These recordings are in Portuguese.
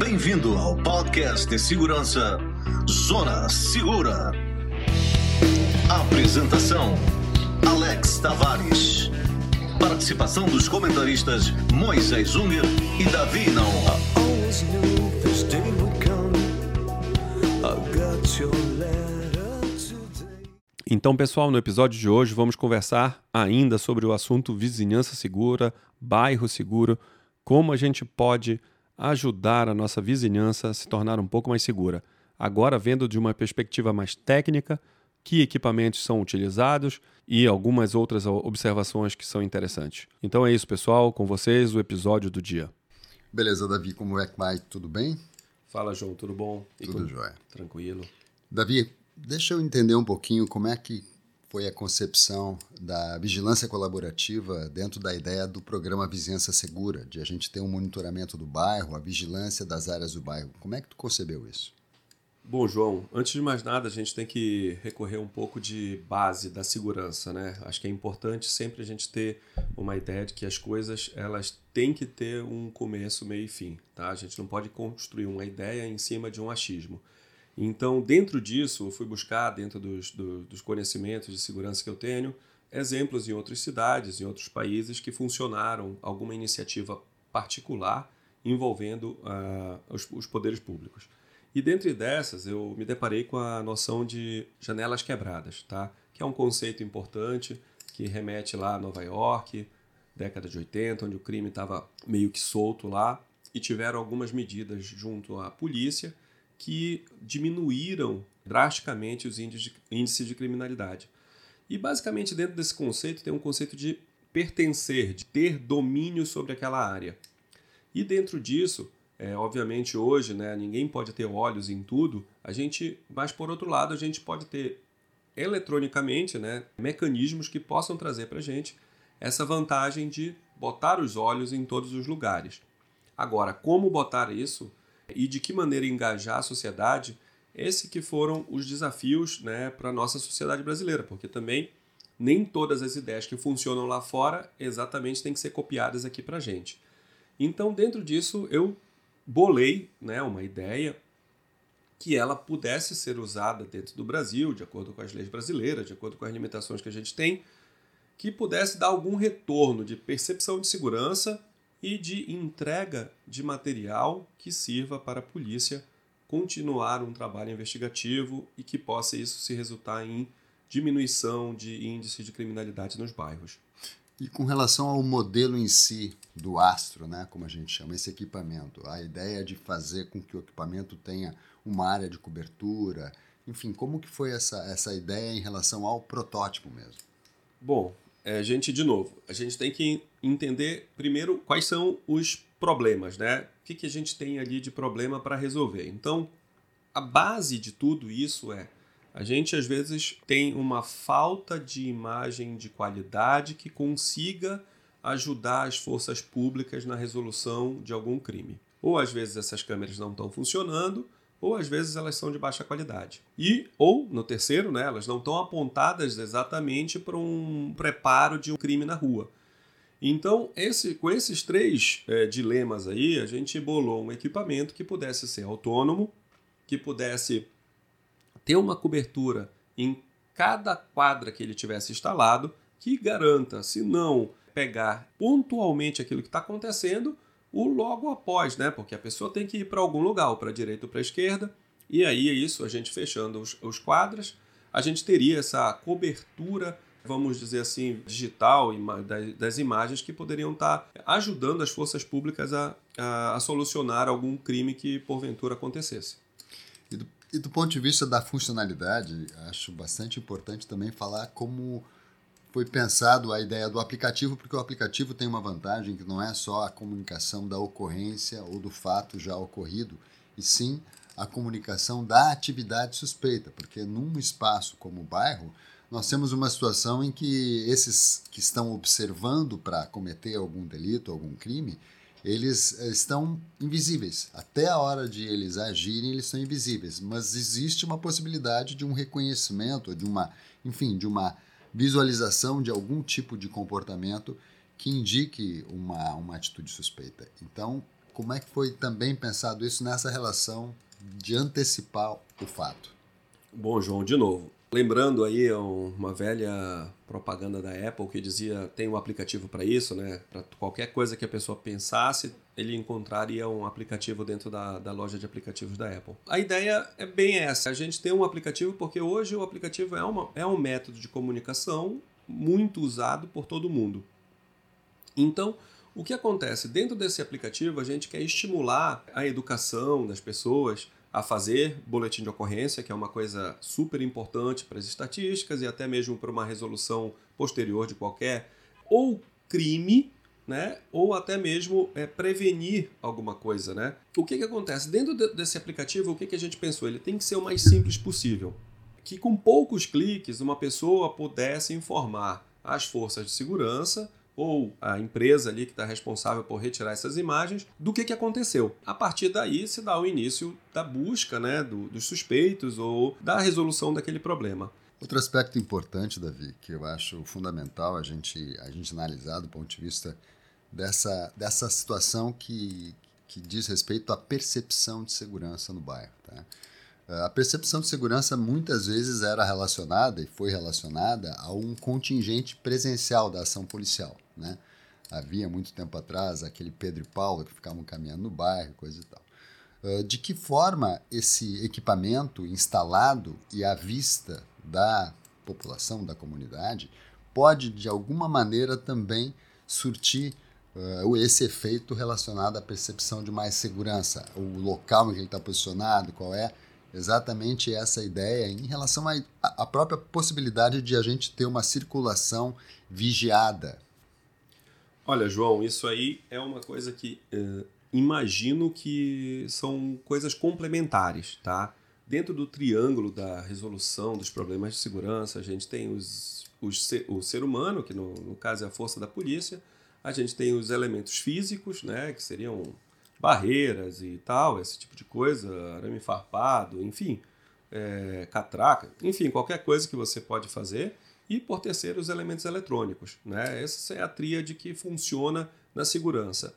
Bem-vindo ao podcast de segurança Zona Segura. Apresentação: Alex Tavares. Participação dos comentaristas Moisés Unger e Davi today. Então, pessoal, no episódio de hoje vamos conversar ainda sobre o assunto vizinhança segura, bairro seguro, como a gente pode ajudar a nossa vizinhança a se tornar um pouco mais segura. Agora, vendo de uma perspectiva mais técnica, que equipamentos são utilizados e algumas outras observações que são interessantes. Então é isso, pessoal, com vocês o episódio do dia. Beleza, Davi, como é que vai? Tudo bem? Fala, João, tudo bom? Tudo com- jóia. Tranquilo. Davi, deixa eu entender um pouquinho como é que foi a concepção da vigilância colaborativa dentro da ideia do programa Vizinhança Segura, de a gente ter um monitoramento do bairro, a vigilância das áreas do bairro. Como é que tu concebeu isso? Bom, João, antes de mais nada, a gente tem que recorrer um pouco de base da segurança, né? Acho que é importante sempre a gente ter uma ideia de que as coisas elas têm que ter um começo, meio e fim, tá? A gente não pode construir uma ideia em cima de um achismo. Então, dentro disso, eu fui buscar, dentro dos, do- dos conhecimentos de segurança que eu tenho, exemplos em outras cidades, em outros países que funcionaram alguma iniciativa particular envolvendo ah, os, os poderes públicos. E dentre dessas, eu me deparei com a noção de janelas quebradas, tá? Que é um conceito importante que remete lá a Nova York, década de 80, onde o crime estava meio que solto lá e tiveram algumas medidas junto à polícia que diminuíram drasticamente os índices de, criminalidade. E basicamente dentro desse conceito tem um conceito de pertencer, de ter domínio sobre aquela área. E dentro disso, é, obviamente hoje, né, ninguém pode ter olhos em tudo. A gente, mas por outro lado, a gente pode ter eletronicamente, né, mecanismos que possam trazer para a gente essa vantagem de botar os olhos em todos os lugares. Agora, como botar isso e de que maneira engajar a sociedade? Esse que foram os desafios, né, para a nossa sociedade brasileira, porque também nem todas as ideias que funcionam lá fora exatamente têm que ser copiadas aqui para a gente. Então, dentro disso, eu bolei né, uma ideia que ela pudesse ser usada dentro do Brasil, de acordo com as leis brasileiras, de acordo com as limitações que a gente tem, que pudesse dar algum retorno de percepção de segurança e de entrega de material que sirva para a polícia continuar um trabalho investigativo e que possa isso se resultar em diminuição de índice de criminalidade nos bairros. E com relação ao modelo em si do astro, né, como a gente chama, esse equipamento, a ideia de fazer com que o equipamento tenha uma área de cobertura, enfim, como que foi essa, essa ideia em relação ao protótipo mesmo? Bom, é, gente, de novo, a gente tem que entender primeiro quais são os problemas, né? O que, que a gente tem ali de problema para resolver. Então, a base de tudo isso é a gente às vezes tem uma falta de imagem de qualidade que consiga ajudar as forças públicas na resolução de algum crime. Ou às vezes essas câmeras não estão funcionando, ou às vezes elas são de baixa qualidade. E, ou, no terceiro, né, elas não estão apontadas exatamente para um preparo de um crime na rua. Então, esse, com esses três é, dilemas aí, a gente bolou um equipamento que pudesse ser autônomo, que pudesse ter uma cobertura em cada quadra que ele tivesse instalado, que garanta, se não pegar pontualmente aquilo que está acontecendo, o logo após, né? Porque a pessoa tem que ir para algum lugar, para a direita ou para a esquerda, e aí é isso, a gente fechando os, os quadros, a gente teria essa cobertura, vamos dizer assim, digital das, das imagens que poderiam estar ajudando as forças públicas a, a, a solucionar algum crime que porventura acontecesse. E do, e do ponto de vista da funcionalidade, acho bastante importante também falar como foi pensado a ideia do aplicativo, porque o aplicativo tem uma vantagem que não é só a comunicação da ocorrência ou do fato já ocorrido, e sim a comunicação da atividade suspeita, porque num espaço como o bairro, nós temos uma situação em que esses que estão observando para cometer algum delito, algum crime, eles eh, estão invisíveis. Até a hora de eles agirem, eles são invisíveis. Mas existe uma possibilidade de um reconhecimento, de uma, enfim, de uma visualização de algum tipo de comportamento que indique uma, uma atitude suspeita. Então, como é que foi também pensado isso nessa relação de antecipar o fato? Bom, João, de novo. Lembrando aí uma velha propaganda da Apple que dizia tem um aplicativo para isso, né? Para qualquer coisa que a pessoa pensasse, ele encontraria um aplicativo dentro da, da loja de aplicativos da Apple. A ideia é bem essa: a gente tem um aplicativo porque hoje o aplicativo é, uma, é um método de comunicação muito usado por todo mundo. Então, o que acontece? Dentro desse aplicativo, a gente quer estimular a educação das pessoas a fazer boletim de ocorrência, que é uma coisa super importante para as estatísticas e até mesmo para uma resolução posterior de qualquer ou crime, né, ou até mesmo é, prevenir alguma coisa, né? O que que acontece dentro de, desse aplicativo? O que que a gente pensou? Ele tem que ser o mais simples possível, que com poucos cliques uma pessoa pudesse informar as forças de segurança ou a empresa ali que está responsável por retirar essas imagens do que, que aconteceu. A partir daí se dá o início da busca né, do, dos suspeitos ou da resolução daquele problema. Outro aspecto importante, Davi, que eu acho fundamental a gente, a gente analisar do ponto de vista dessa, dessa situação que, que diz respeito à percepção de segurança no bairro. Tá? A percepção de segurança muitas vezes era relacionada e foi relacionada a um contingente presencial da ação policial. Né? Havia muito tempo atrás aquele Pedro e Paulo que ficavam caminhando no bairro, coisa e tal. Uh, de que forma esse equipamento instalado e à vista da população, da comunidade, pode de alguma maneira também surtir uh, esse efeito relacionado à percepção de mais segurança, o local em que ele está posicionado, qual é exatamente essa ideia em relação à própria possibilidade de a gente ter uma circulação vigiada. Olha, João, isso aí é uma coisa que uh, imagino que são coisas complementares, tá? Dentro do triângulo da resolução dos problemas de segurança, a gente tem os, os, o ser humano, que no, no caso é a força da polícia, a gente tem os elementos físicos, né, que seriam barreiras e tal, esse tipo de coisa, arame farpado, enfim, é, catraca, enfim, qualquer coisa que você pode fazer. E por terceiro, os elementos eletrônicos. Né? Essa é a tríade que funciona na segurança.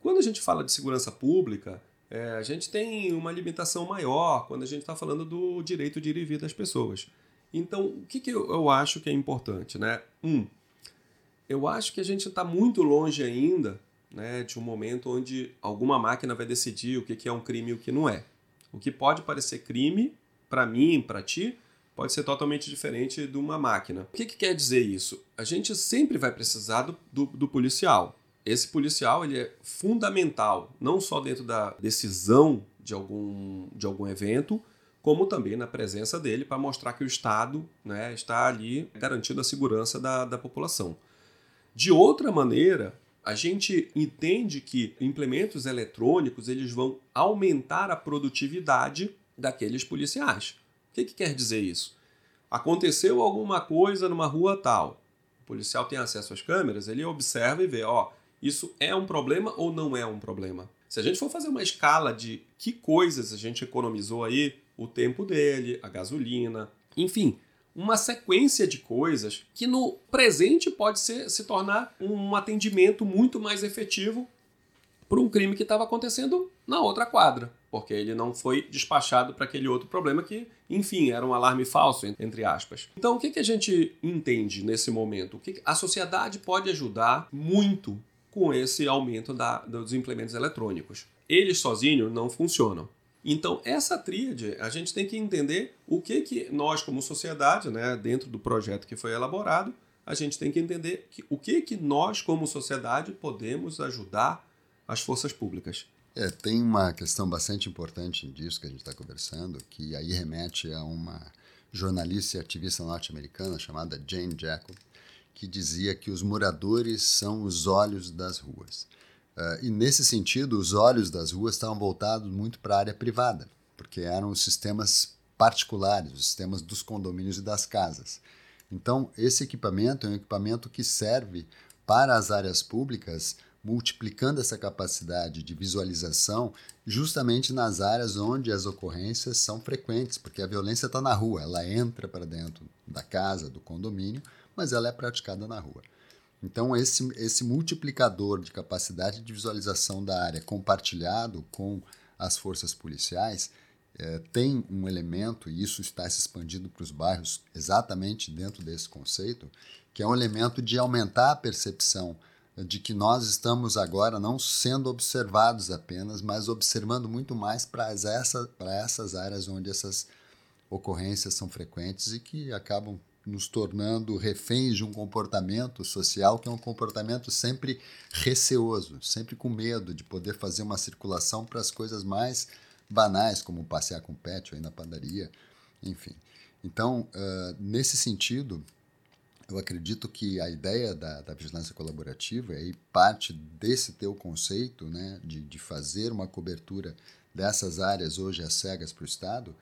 Quando a gente fala de segurança pública, é, a gente tem uma limitação maior quando a gente está falando do direito de ir e vir das pessoas. Então, o que, que eu, eu acho que é importante? Né? Um, eu acho que a gente está muito longe ainda né, de um momento onde alguma máquina vai decidir o que é um crime e o que não é. O que pode parecer crime para mim, para ti, pode ser totalmente diferente de uma máquina. O que, que quer dizer isso? A gente sempre vai precisar do, do, do policial. Esse policial ele é fundamental, não só dentro da decisão de algum, de algum evento, como também na presença dele para mostrar que o Estado né, está ali garantindo a segurança da, da população. De outra maneira, a gente entende que implementos eletrônicos eles vão aumentar a produtividade daqueles policiais. O que, que quer dizer isso? Aconteceu alguma coisa numa rua tal. O policial tem acesso às câmeras, ele observa e vê, ó, isso é um problema ou não é um problema. Se a gente for fazer uma escala de que coisas a gente economizou aí, o tempo dele, a gasolina, enfim, uma sequência de coisas que no presente pode ser, se tornar um atendimento muito mais efetivo para um crime que estava acontecendo na outra quadra, porque ele não foi despachado para aquele outro problema que, enfim, era um alarme falso, entre aspas. Então, o que, que a gente entende nesse momento? O que a sociedade pode ajudar muito com esse aumento da, dos implementos eletrônicos. Eles sozinhos não funcionam. Então, essa tríade, a gente tem que entender o que, que nós, como sociedade, né, dentro do projeto que foi elaborado, a gente tem que entender que, o que, que nós, como sociedade, podemos ajudar as forças públicas. É, tem uma questão bastante importante disso que a gente está conversando, que aí remete a uma jornalista e ativista norte-americana chamada Jane Jacob, que dizia que os moradores são os olhos das ruas. Uh, e nesse sentido, os olhos das ruas estavam voltados muito para a área privada, porque eram os sistemas particulares, os sistemas dos condomínios e das casas. Então, esse equipamento é um equipamento que serve para as áreas públicas, multiplicando essa capacidade de visualização justamente nas áreas onde as ocorrências são frequentes, porque a violência está na rua, ela entra para dentro da casa, do condomínio, mas ela é praticada na rua. Então, esse, esse multiplicador de capacidade de visualização da área compartilhado com as forças policiais é, tem um elemento, e isso está se expandindo para os bairros exatamente dentro desse conceito, que é um elemento de aumentar a percepção de que nós estamos agora não sendo observados apenas, mas observando muito mais para essa, essas áreas onde essas ocorrências são frequentes e que acabam nos tornando reféns de um comportamento social que é um comportamento sempre receoso, sempre com medo de poder fazer uma circulação para as coisas mais banais, como passear com pet ou ir na padaria, enfim. Então, uh, nesse sentido, eu acredito que a ideia da, da vigilância colaborativa é parte desse teu conceito né, de, de fazer uma cobertura dessas áreas hoje às cegas para o Estado,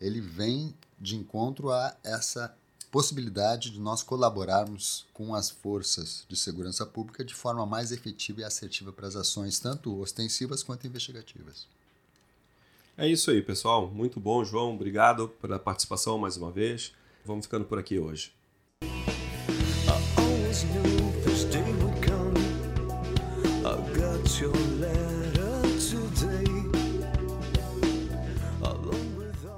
ele vem de encontro a essa possibilidade de nós colaborarmos com as forças de segurança pública de forma mais efetiva e assertiva para as ações, tanto ostensivas quanto investigativas. É isso aí, pessoal. Muito bom, João. Obrigado pela participação mais uma vez. Vamos ficando por aqui hoje.